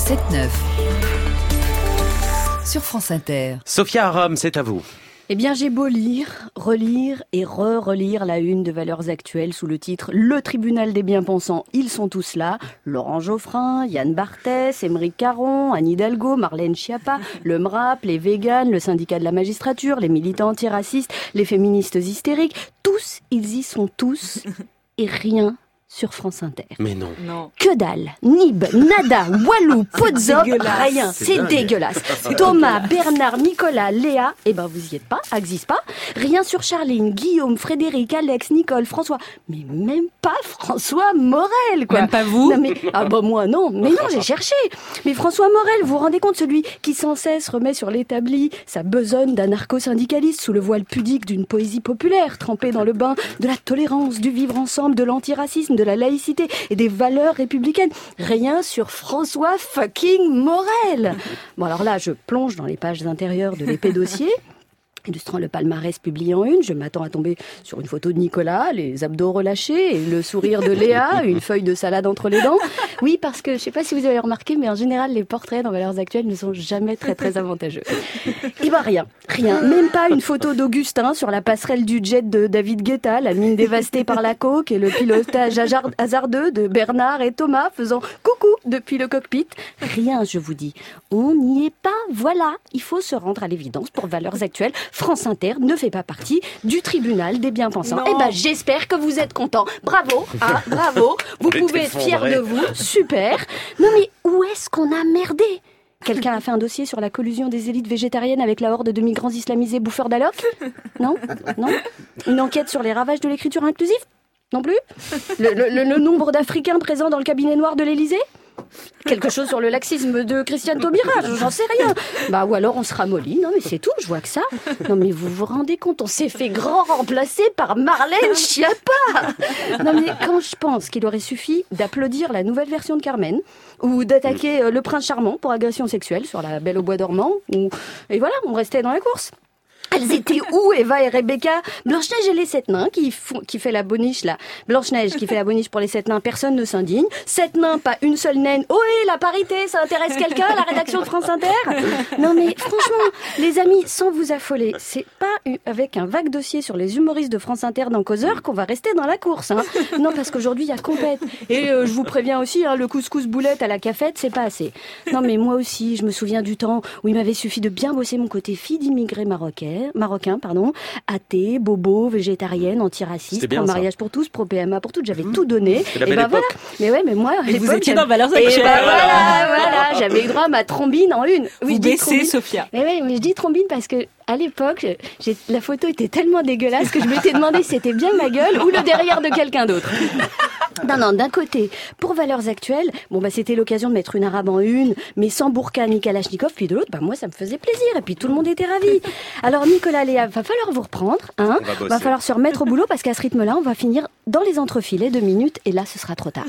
7-9. Sur France Inter. Sophia Aram, c'est à vous. Eh bien, j'ai beau lire, relire et re-relire la une de Valeurs Actuelles sous le titre Le tribunal des bien-pensants, ils sont tous là. Laurent Geoffrin, Yann Barthès, Émeric Caron, Anne Hidalgo, Marlène Schiappa, le MRAP, les véganes, le syndicat de la magistrature, les militants antiracistes, les féministes hystériques. Tous, ils y sont tous. Et rien sur France Inter. Mais non. Que dalle, Nib, nada, Walou, Pozzo, rien, C'est dégueulasse. Thomas, Bernard, Nicolas, Léa, eh ben vous y êtes pas, existe pas. Rien sur Charline, Guillaume, Frédéric, Alex, Nicole, François, mais même pas François Morel, quoi. Même pas vous Non mais ah bah moi non, mais non j'ai cherché. Mais François Morel, vous vous rendez compte celui qui sans cesse remet sur l'établi sa besogne d'anarcho-syndicaliste sous le voile pudique d'une poésie populaire trempée dans le bain de la tolérance, du vivre ensemble, de l'antiracisme, de la laïcité et des valeurs républicaines. Rien sur François fucking Morel. Bon alors là, je plonge dans les pages intérieures de l'épée dossier. Illustrant le palmarès publié en une, je m'attends à tomber sur une photo de Nicolas, les abdos relâchés et le sourire de Léa, une feuille de salade entre les dents. Oui, parce que je sais pas si vous avez remarqué, mais en général, les portraits dans Valeurs Actuelles ne sont jamais très très avantageux. Et ben rien, rien, même pas une photo d'Augustin sur la passerelle du jet de David Guetta, la mine dévastée par la coke et le pilotage hasard- hasardeux de Bernard et Thomas faisant coucou depuis le cockpit. Rien, je vous dis. On n'y est pas, voilà. Il faut se rendre à l'évidence pour Valeurs Actuelles. France Inter ne fait pas partie du tribunal des bien-pensants. Eh ben, j'espère que vous êtes contents. Bravo, hein, bravo. Vous pouvez être fiers de vous. Super. Non mais où est-ce qu'on a merdé? Quelqu'un a fait un dossier sur la collusion des élites végétariennes avec la horde de migrants islamisés bouffeurs d'alloc Non? Non? Une enquête sur les ravages de l'écriture inclusive? Non plus le, nombre d'Africains présents dans le cabinet noir de l'Élysée Quelque chose sur le laxisme de Christiane Taubira, j'en sais rien. Bah ou alors on se ramollit, non mais c'est tout, je vois que ça. Non mais vous vous rendez compte, on s'est fait grand remplacer par Marlène Schiappa. Non mais quand je pense qu'il aurait suffi d'applaudir la nouvelle version de Carmen ou d'attaquer euh, le prince charmant pour agression sexuelle sur la Belle au bois dormant ou et voilà, on restait dans la course. Elles étaient où, Eva et Rebecca? Blanche-Neige et les sept nains qui, font, qui fait la boniche, là. Blanche-Neige qui fait la boniche pour les sept nains, personne ne s'indigne. Sept nains, pas une seule naine. Oh, et la parité, ça intéresse quelqu'un, la rédaction de France Inter? Non mais franchement, les amis, sans vous affoler, c'est pas avec un vague dossier sur les humoristes de France Inter dans Causeur qu'on va rester dans la course. Hein. Non, parce qu'aujourd'hui, il y a compète. Et euh, je vous préviens aussi, hein, le couscous boulette à la cafette, c'est pas assez. Non mais moi aussi, je me souviens du temps où il m'avait suffi de bien bosser mon côté fille d'immigrés marocains, marocain, pardon, athée, bobo, végétarienne, antiraciste, bien, mariage pour tous, pro PMA pour toutes, j'avais tout donné. la Et ben époque. voilà. Mais ouais, mais moi, à vous étiez j'avais- dans Valeurs Et ben voilà, voilà, j'avais eu droit à ma trombine en une. Oui, Vous baissez. Sophia. Mais oui, mais je dis trombine parce que à l'époque, la photo était tellement dégueulasse que je m'étais demandé si c'était bien ma gueule ou le derrière de quelqu'un d'autre. Non, non, d'un côté, pour Valeurs Actuelles, bon, bah, c'était l'occasion de mettre une arabe en une, mais sans burqa ni kalachnikov, puis de l'autre, bah, moi, ça me faisait plaisir, et puis tout le monde était ravi. Alors, Nicolas, Léa, va falloir vous reprendre, hein. Va bosser. falloir se remettre au boulot parce qu'à ce rythme-là, on va finir dans les entrefilets de minutes, et là, ce sera trop tard.